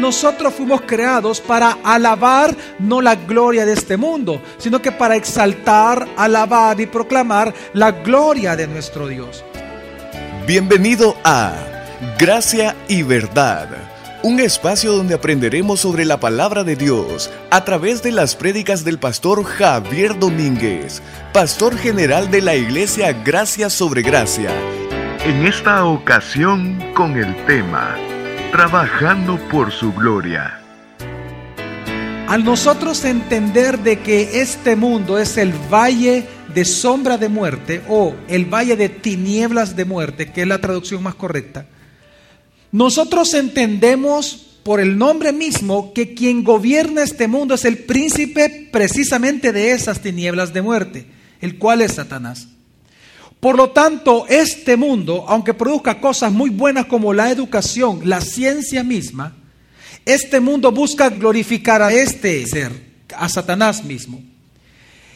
nosotros fuimos creados para alabar no la gloria de este mundo, sino que para exaltar, alabar y proclamar la gloria de nuestro Dios. Bienvenido a Gracia y Verdad, un espacio donde aprenderemos sobre la palabra de Dios a través de las prédicas del pastor Javier Domínguez, pastor general de la iglesia Gracia sobre Gracia. En esta ocasión con el tema trabajando por su gloria. Al nosotros entender de que este mundo es el valle de sombra de muerte o el valle de tinieblas de muerte, que es la traducción más correcta, nosotros entendemos por el nombre mismo que quien gobierna este mundo es el príncipe precisamente de esas tinieblas de muerte, el cual es Satanás. Por lo tanto, este mundo, aunque produzca cosas muy buenas como la educación, la ciencia misma, este mundo busca glorificar a este ser, a Satanás mismo.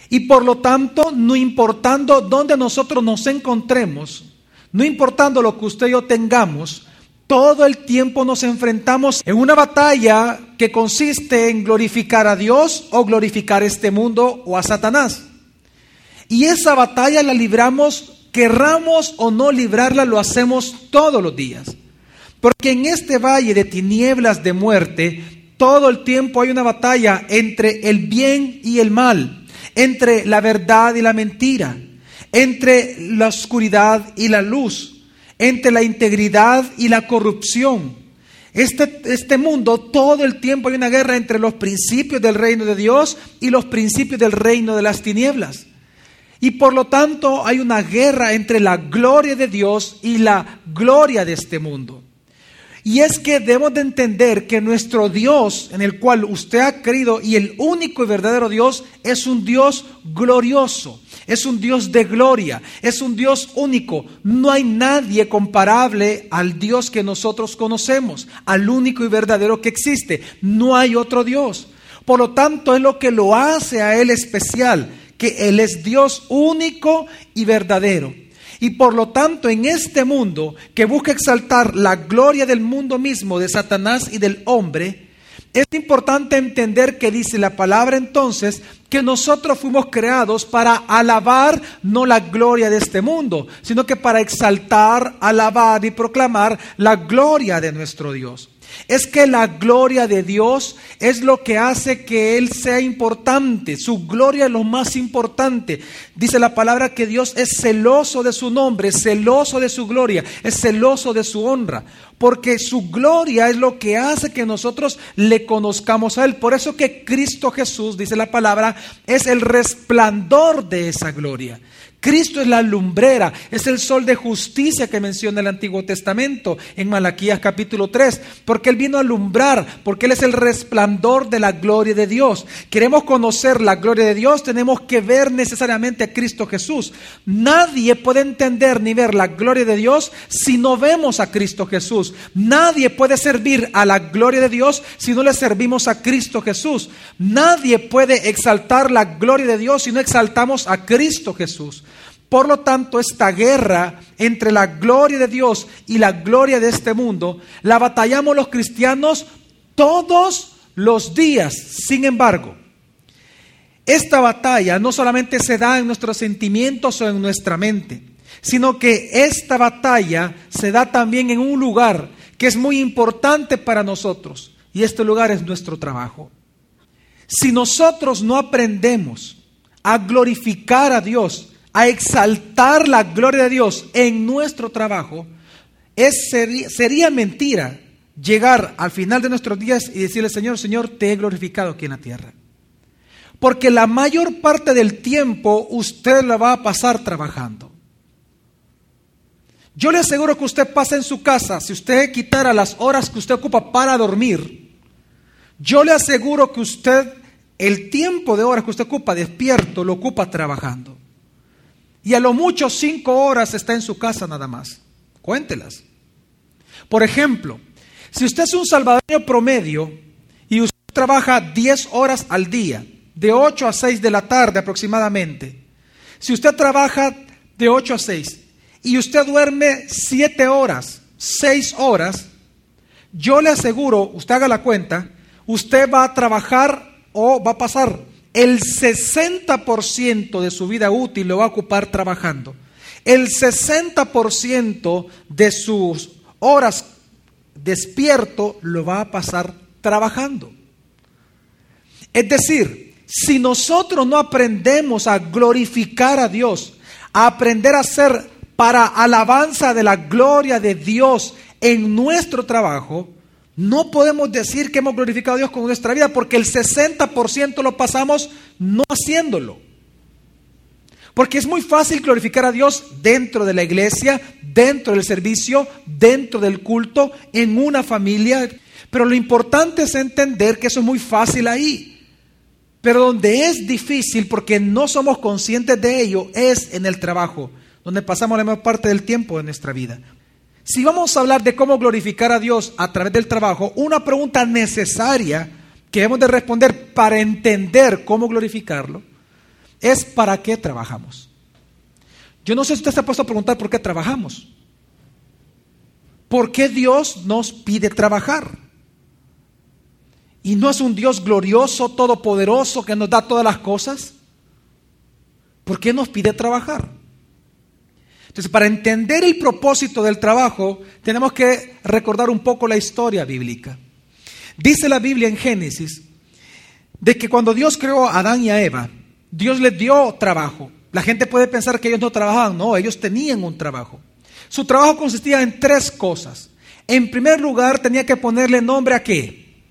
Y por lo tanto, no importando dónde nosotros nos encontremos, no importando lo que usted y yo tengamos, todo el tiempo nos enfrentamos en una batalla que consiste en glorificar a Dios o glorificar este mundo o a Satanás. Y esa batalla la libramos querramos o no librarla, lo hacemos todos los días. Porque en este valle de tinieblas de muerte, todo el tiempo hay una batalla entre el bien y el mal, entre la verdad y la mentira, entre la oscuridad y la luz, entre la integridad y la corrupción. Este, este mundo, todo el tiempo hay una guerra entre los principios del reino de Dios y los principios del reino de las tinieblas. Y por lo tanto hay una guerra entre la gloria de Dios y la gloria de este mundo. Y es que debemos de entender que nuestro Dios, en el cual usted ha creído, y el único y verdadero Dios, es un Dios glorioso, es un Dios de gloria, es un Dios único. No hay nadie comparable al Dios que nosotros conocemos, al único y verdadero que existe. No hay otro Dios. Por lo tanto, es lo que lo hace a Él especial que Él es Dios único y verdadero. Y por lo tanto, en este mundo que busca exaltar la gloria del mundo mismo, de Satanás y del hombre, es importante entender que dice la palabra entonces que nosotros fuimos creados para alabar no la gloria de este mundo, sino que para exaltar, alabar y proclamar la gloria de nuestro Dios. Es que la gloria de Dios es lo que hace que Él sea importante. Su gloria es lo más importante. Dice la palabra que Dios es celoso de su nombre, celoso de su gloria, es celoso de su honra. Porque su gloria es lo que hace que nosotros le conozcamos a Él. Por eso que Cristo Jesús, dice la palabra, es el resplandor de esa gloria. Cristo es la lumbrera, es el sol de justicia que menciona el Antiguo Testamento en Malaquías capítulo 3, porque Él vino a alumbrar, porque Él es el resplandor de la gloria de Dios. Queremos conocer la gloria de Dios, tenemos que ver necesariamente a Cristo Jesús. Nadie puede entender ni ver la gloria de Dios si no vemos a Cristo Jesús. Nadie puede servir a la gloria de Dios si no le servimos a Cristo Jesús. Nadie puede exaltar la gloria de Dios si no exaltamos a Cristo Jesús. Por lo tanto, esta guerra entre la gloria de Dios y la gloria de este mundo, la batallamos los cristianos todos los días. Sin embargo, esta batalla no solamente se da en nuestros sentimientos o en nuestra mente, sino que esta batalla se da también en un lugar que es muy importante para nosotros, y este lugar es nuestro trabajo. Si nosotros no aprendemos a glorificar a Dios, a exaltar la gloria de Dios en nuestro trabajo, es, sería, mentira llegar al final de nuestros días y decirle, Señor, Señor, te he glorificado aquí en la tierra. Porque la mayor parte del tiempo usted la va a pasar trabajando. Yo le aseguro que usted pasa en su casa, si usted quitara las horas que usted ocupa para dormir, yo le aseguro que usted, el tiempo de horas que usted ocupa despierto, lo ocupa trabajando. Y a lo mucho cinco horas está en su casa nada más. Cuéntelas. Por ejemplo, si usted es un salvadoreño promedio y usted trabaja 10 horas al día, de 8 a 6 de la tarde aproximadamente, si usted trabaja de 8 a 6 y usted duerme 7 horas, 6 horas, yo le aseguro, usted haga la cuenta, usted va a trabajar o va a pasar el 60% de su vida útil lo va a ocupar trabajando. El 60% de sus horas despierto lo va a pasar trabajando. Es decir, si nosotros no aprendemos a glorificar a Dios, a aprender a ser para alabanza de la gloria de Dios en nuestro trabajo, no podemos decir que hemos glorificado a Dios con nuestra vida porque el 60% lo pasamos no haciéndolo. Porque es muy fácil glorificar a Dios dentro de la iglesia, dentro del servicio, dentro del culto, en una familia. Pero lo importante es entender que eso es muy fácil ahí. Pero donde es difícil, porque no somos conscientes de ello, es en el trabajo, donde pasamos la mayor parte del tiempo de nuestra vida. Si vamos a hablar de cómo glorificar a Dios a través del trabajo, una pregunta necesaria que hemos de responder para entender cómo glorificarlo es ¿para qué trabajamos? Yo no sé si usted se ha puesto a preguntar por qué trabajamos. ¿Por qué Dios nos pide trabajar? Y no es un Dios glorioso, todopoderoso, que nos da todas las cosas. ¿Por qué nos pide trabajar? Entonces, para entender el propósito del trabajo, tenemos que recordar un poco la historia bíblica. Dice la Biblia en Génesis de que cuando Dios creó a Adán y a Eva, Dios les dio trabajo. La gente puede pensar que ellos no trabajaban, no, ellos tenían un trabajo. Su trabajo consistía en tres cosas. En primer lugar, tenía que ponerle nombre a qué?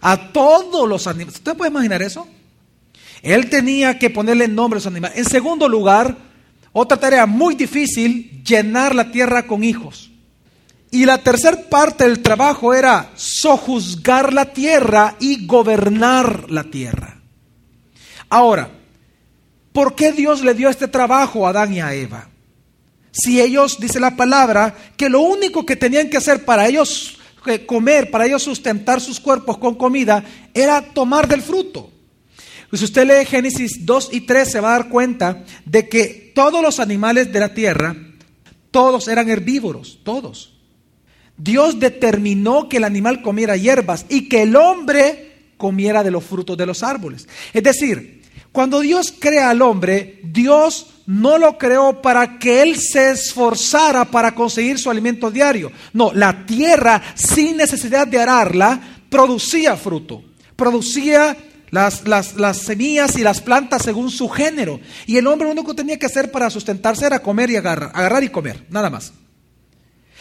A todos los animales. ¿Usted puede imaginar eso? Él tenía que ponerle nombre a los animales. En segundo lugar, otra tarea muy difícil, llenar la tierra con hijos. Y la tercera parte del trabajo era sojuzgar la tierra y gobernar la tierra. Ahora, ¿por qué Dios le dio este trabajo a Adán y a Eva? Si ellos, dice la palabra, que lo único que tenían que hacer para ellos eh, comer, para ellos sustentar sus cuerpos con comida, era tomar del fruto. Pues si usted lee Génesis 2 y 3 se va a dar cuenta de que todos los animales de la tierra, todos eran herbívoros, todos. Dios determinó que el animal comiera hierbas y que el hombre comiera de los frutos de los árboles. Es decir, cuando Dios crea al hombre, Dios no lo creó para que él se esforzara para conseguir su alimento diario. No, la tierra, sin necesidad de ararla, producía fruto, producía las, las, semillas y las plantas según su género. Y el hombre lo único que tenía que hacer para sustentarse era comer y agarrar, agarrar y comer, nada más.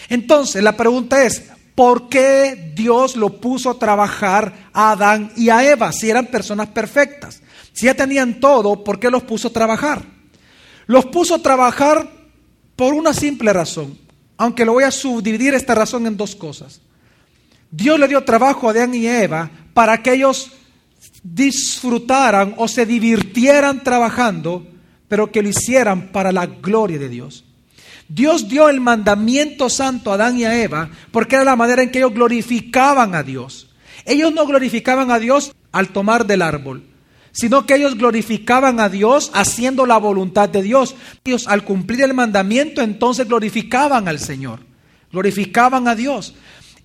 Entonces la pregunta es, ¿por qué Dios lo puso a trabajar a Adán y a Eva si eran personas perfectas? Si ya tenían todo, ¿por qué los puso a trabajar? Los puso a trabajar por una simple razón, aunque lo voy a subdividir esta razón en dos cosas. Dios le dio trabajo a Adán y Eva para que ellos disfrutaran o se divirtieran trabajando, pero que lo hicieran para la gloria de Dios. Dios dio el mandamiento santo a Adán y a Eva porque era la manera en que ellos glorificaban a Dios. Ellos no glorificaban a Dios al tomar del árbol, sino que ellos glorificaban a Dios haciendo la voluntad de Dios. Ellos al cumplir el mandamiento entonces glorificaban al Señor, glorificaban a Dios.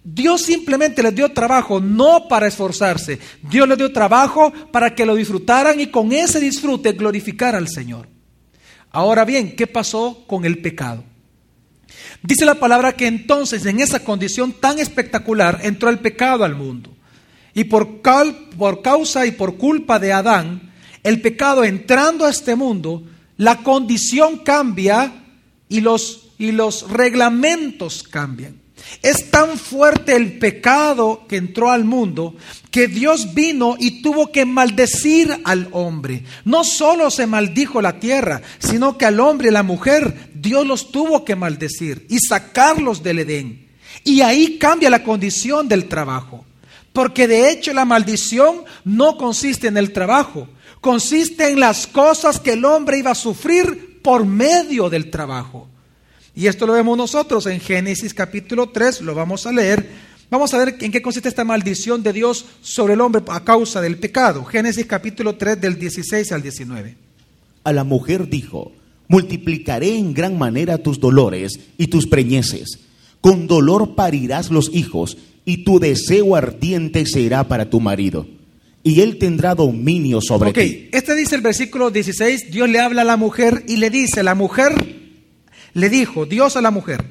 Dios simplemente les dio trabajo no para esforzarse, Dios les dio trabajo para que lo disfrutaran y con ese disfrute glorificar al Señor. Ahora bien, ¿qué pasó con el pecado? Dice la palabra que entonces en esa condición tan espectacular entró el pecado al mundo. Y por, por causa y por culpa de Adán, el pecado entrando a este mundo, la condición cambia y los, y los reglamentos cambian. Es tan fuerte el pecado que entró al mundo que Dios vino y tuvo que maldecir al hombre. No solo se maldijo la tierra, sino que al hombre y la mujer Dios los tuvo que maldecir y sacarlos del Edén. Y ahí cambia la condición del trabajo. Porque de hecho la maldición no consiste en el trabajo, consiste en las cosas que el hombre iba a sufrir por medio del trabajo. Y esto lo vemos nosotros en Génesis capítulo 3, lo vamos a leer. Vamos a ver en qué consiste esta maldición de Dios sobre el hombre a causa del pecado. Génesis capítulo 3 del 16 al 19. A la mujer dijo, multiplicaré en gran manera tus dolores y tus preñeces. Con dolor parirás los hijos y tu deseo ardiente será para tu marido, y él tendrá dominio sobre Ok, ti. este dice el versículo 16, Dios le habla a la mujer y le dice, la mujer le dijo, Dios a la mujer,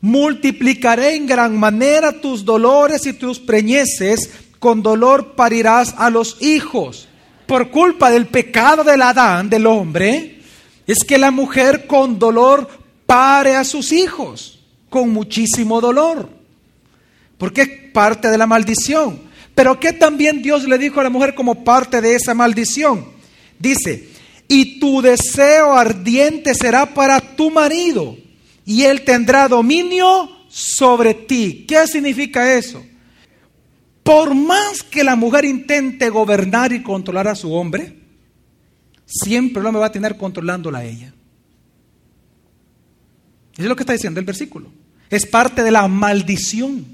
multiplicaré en gran manera tus dolores y tus preñeces, con dolor parirás a los hijos. Por culpa del pecado del Adán, del hombre, es que la mujer con dolor pare a sus hijos, con muchísimo dolor, porque es parte de la maldición. Pero que también Dios le dijo a la mujer como parte de esa maldición. Dice, y tu deseo ardiente será para tu marido, y él tendrá dominio sobre ti. ¿Qué significa eso? Por más que la mujer intente gobernar y controlar a su hombre, siempre el hombre va a tener controlándola a ella. Eso es lo que está diciendo el versículo. Es parte de la maldición.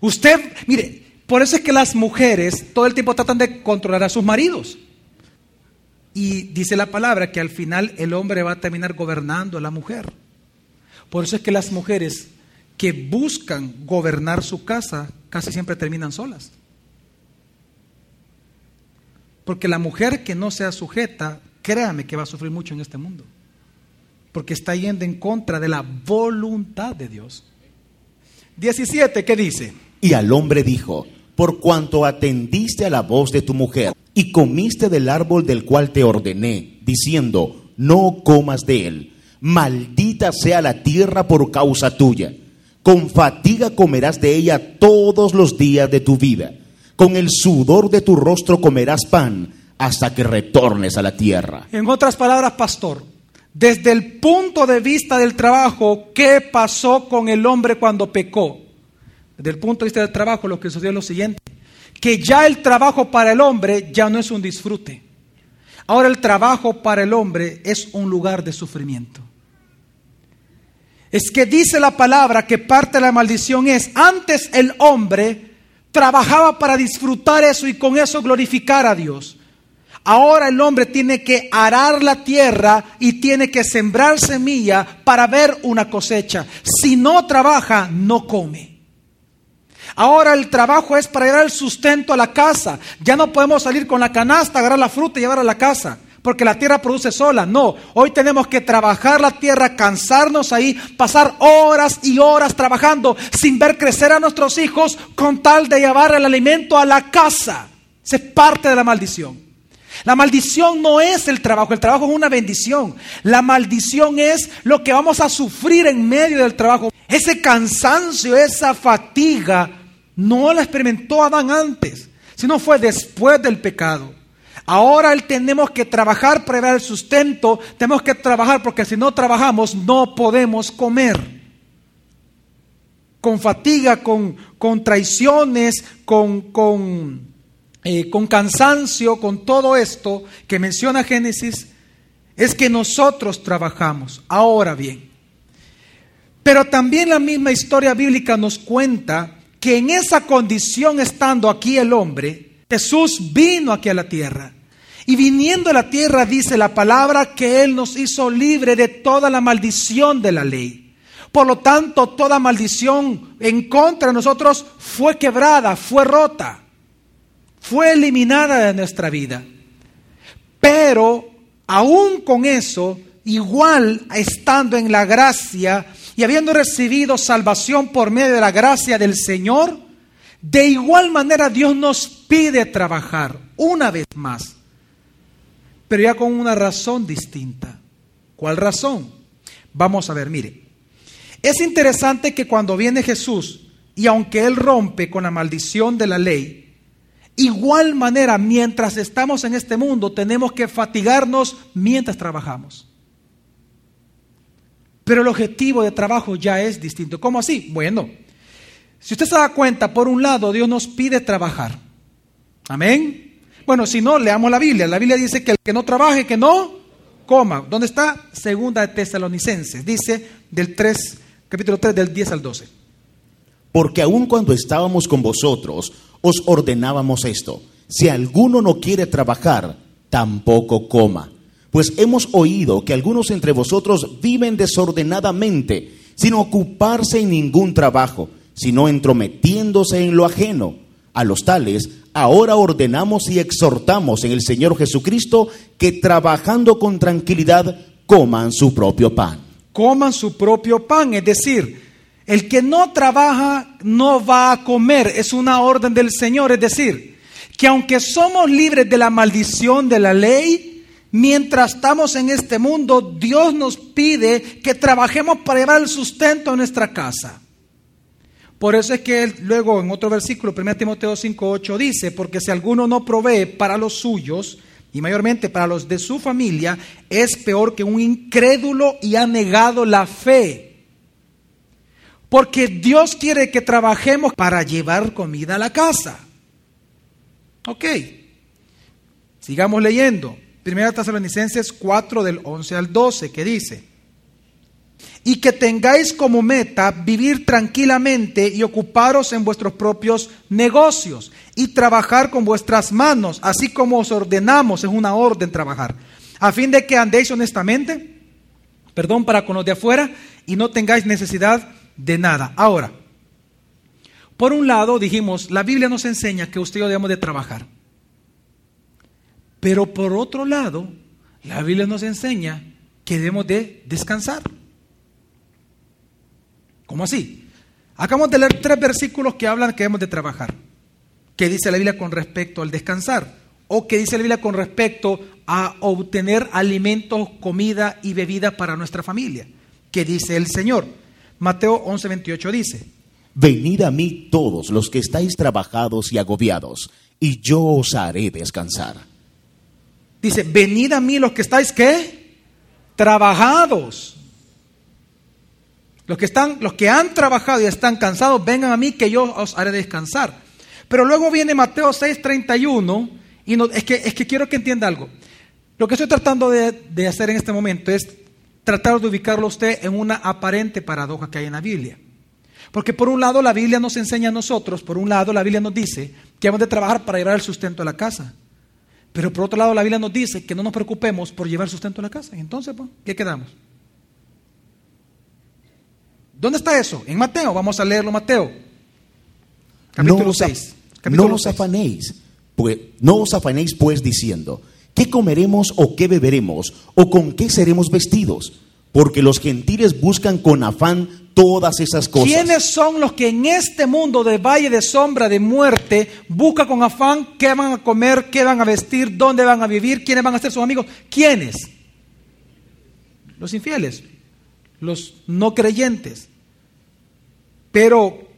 Usted, mire, por eso es que las mujeres todo el tiempo tratan de controlar a sus maridos. Y dice la palabra que al final el hombre va a terminar gobernando a la mujer. Por eso es que las mujeres que buscan gobernar su casa casi siempre terminan solas. Porque la mujer que no sea sujeta, créame que va a sufrir mucho en este mundo. Porque está yendo en contra de la voluntad de Dios. 17, ¿qué dice? Y al hombre dijo, por cuanto atendiste a la voz de tu mujer y comiste del árbol del cual te ordené, diciendo, no comas de él, maldita sea la tierra por causa tuya. Con fatiga comerás de ella todos los días de tu vida. Con el sudor de tu rostro comerás pan hasta que retornes a la tierra. En otras palabras, pastor, desde el punto de vista del trabajo, ¿qué pasó con el hombre cuando pecó? Desde el punto de vista del trabajo, lo que sucedió es lo siguiente, que ya el trabajo para el hombre ya no es un disfrute. Ahora el trabajo para el hombre es un lugar de sufrimiento. Es que dice la palabra que parte de la maldición es, antes el hombre trabajaba para disfrutar eso y con eso glorificar a Dios. Ahora el hombre tiene que arar la tierra y tiene que sembrar semilla para ver una cosecha. Si no trabaja, no come. Ahora el trabajo es para llevar el sustento a la casa. Ya no podemos salir con la canasta, agarrar la fruta y llevar a la casa, porque la tierra produce sola. No, hoy tenemos que trabajar la tierra, cansarnos ahí, pasar horas y horas trabajando sin ver crecer a nuestros hijos con tal de llevar el alimento a la casa. Esa es parte de la maldición. La maldición no es el trabajo, el trabajo es una bendición. La maldición es lo que vamos a sufrir en medio del trabajo. Ese cansancio, esa fatiga, no la experimentó Adán antes, sino fue después del pecado. Ahora tenemos que trabajar para el sustento, tenemos que trabajar porque si no trabajamos no podemos comer. Con fatiga, con, con traiciones, con, con, eh, con cansancio, con todo esto que menciona Génesis, es que nosotros trabajamos. Ahora bien, pero también la misma historia bíblica nos cuenta que en esa condición estando aquí el hombre, Jesús vino aquí a la tierra. Y viniendo a la tierra dice la palabra que Él nos hizo libre de toda la maldición de la ley. Por lo tanto, toda maldición en contra de nosotros fue quebrada, fue rota, fue eliminada de nuestra vida. Pero aún con eso, igual estando en la gracia y habiendo recibido salvación por medio de la gracia del Señor, de igual manera Dios nos pide trabajar una vez más, pero ya con una razón distinta. ¿Cuál razón? Vamos a ver, mire. Es interesante que cuando viene Jesús y aunque Él rompe con la maldición de la ley, igual manera mientras estamos en este mundo tenemos que fatigarnos mientras trabajamos. Pero el objetivo de trabajo ya es distinto. ¿Cómo así? Bueno, si usted se da cuenta, por un lado Dios nos pide trabajar. Amén. Bueno, si no, leamos la Biblia. La Biblia dice que el que no trabaje, que no coma. ¿Dónde está? Segunda de Tesalonicenses. Dice del 3, capítulo 3, del 10 al 12. Porque aun cuando estábamos con vosotros, os ordenábamos esto. Si alguno no quiere trabajar, tampoco coma. Pues hemos oído que algunos entre vosotros viven desordenadamente, sin ocuparse en ningún trabajo, sino entrometiéndose en lo ajeno. A los tales, ahora ordenamos y exhortamos en el Señor Jesucristo que trabajando con tranquilidad coman su propio pan. Coman su propio pan, es decir, el que no trabaja no va a comer, es una orden del Señor, es decir, que aunque somos libres de la maldición de la ley, mientras estamos en este mundo, Dios nos pide que trabajemos para llevar el sustento a nuestra casa. Por eso es que él, luego en otro versículo, 1 Timoteo 5:8 dice, porque si alguno no provee para los suyos, y mayormente para los de su familia, es peor que un incrédulo y ha negado la fe. Porque Dios quiere que trabajemos para llevar comida a la casa. Ok. Sigamos leyendo. Primera Tesalonicenses 4 del 11 al 12, que dice, y que tengáis como meta vivir tranquilamente y ocuparos en vuestros propios negocios y trabajar con vuestras manos, así como os ordenamos, es una orden trabajar, a fin de que andéis honestamente, perdón, para con los de afuera y no tengáis necesidad de nada. Ahora, por un lado dijimos, la Biblia nos enseña que usted y yo debemos de trabajar, pero por otro lado, la Biblia nos enseña que debemos de descansar. ¿Cómo así? Acabamos de leer tres versículos que hablan que debemos de trabajar. ¿Qué dice la Biblia con respecto al descansar? ¿O qué dice la Biblia con respecto a obtener alimentos, comida y bebida para nuestra familia? ¿Qué dice el Señor? Mateo 11, 28 dice, Venid a mí todos los que estáis trabajados y agobiados, y yo os haré descansar. Dice, venid a mí los que estáis qué? Trabajados los que, están, los que han trabajado y están cansados, vengan a mí que yo os haré descansar. Pero luego viene Mateo 6:31 y no, es, que, es que quiero que entienda algo. Lo que estoy tratando de, de hacer en este momento es tratar de ubicarlo a usted en una aparente paradoja que hay en la Biblia. Porque por un lado la Biblia nos enseña a nosotros, por un lado la Biblia nos dice que hemos de trabajar para llevar el sustento a la casa. Pero por otro lado la Biblia nos dice que no nos preocupemos por llevar sustento a la casa. Entonces, pues, ¿qué quedamos? ¿Dónde está eso? En Mateo, vamos a leerlo Mateo. Capítulo no 6. no os afanéis, pues, no os afanéis pues diciendo, ¿qué comeremos o qué beberemos o con qué seremos vestidos? Porque los gentiles buscan con afán todas esas cosas. ¿Quiénes son los que en este mundo de valle de sombra de muerte buscan con afán qué van a comer, qué van a vestir, dónde van a vivir, quiénes van a ser sus amigos? ¿Quiénes? Los infieles, los no creyentes. Pero,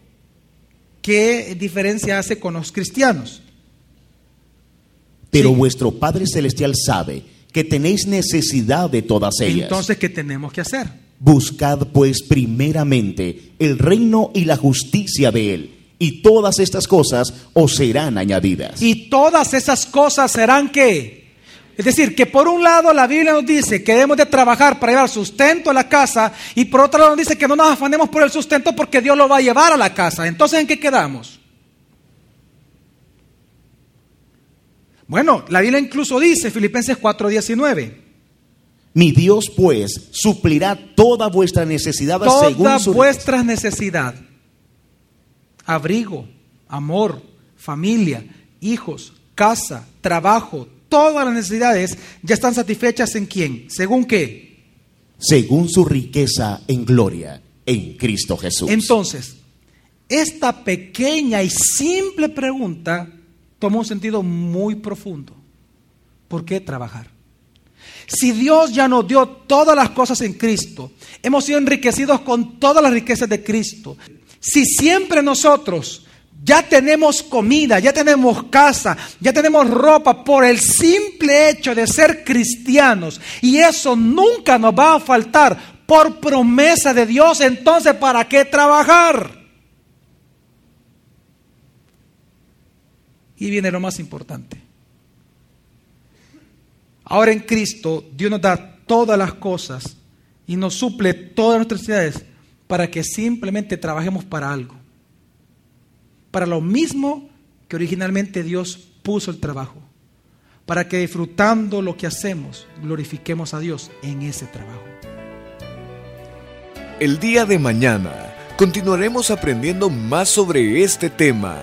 ¿qué diferencia hace con los cristianos? Pero vuestro Padre Celestial sabe que tenéis necesidad de todas ellas. Entonces, ¿qué tenemos que hacer? Buscad pues primeramente el reino y la justicia de Él, y todas estas cosas os serán añadidas. Y todas esas cosas serán qué? Es decir, que por un lado la Biblia nos dice que debemos de trabajar para llevar sustento a la casa y por otro lado nos dice que no nos afanemos por el sustento porque Dios lo va a llevar a la casa. Entonces, ¿en qué quedamos? Bueno, la Biblia incluso dice, Filipenses 4:19. Mi Dios pues suplirá toda vuestra necesidad toda según su vuestra necesidad. Abrigo, amor, familia, hijos, casa, trabajo, todas las necesidades ya están satisfechas en quién? ¿Según qué? Según su riqueza en gloria en Cristo Jesús. Entonces, esta pequeña y simple pregunta toma un sentido muy profundo. ¿Por qué trabajar? Si Dios ya nos dio todas las cosas en Cristo, hemos sido enriquecidos con todas las riquezas de Cristo. Si siempre nosotros ya tenemos comida, ya tenemos casa, ya tenemos ropa por el simple hecho de ser cristianos. Y eso nunca nos va a faltar por promesa de Dios. Entonces, ¿para qué trabajar? Y viene lo más importante. Ahora en Cristo Dios nos da todas las cosas y nos suple todas nuestras necesidades para que simplemente trabajemos para algo para lo mismo que originalmente Dios puso el trabajo, para que disfrutando lo que hacemos, glorifiquemos a Dios en ese trabajo. El día de mañana continuaremos aprendiendo más sobre este tema.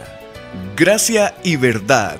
Gracia y verdad,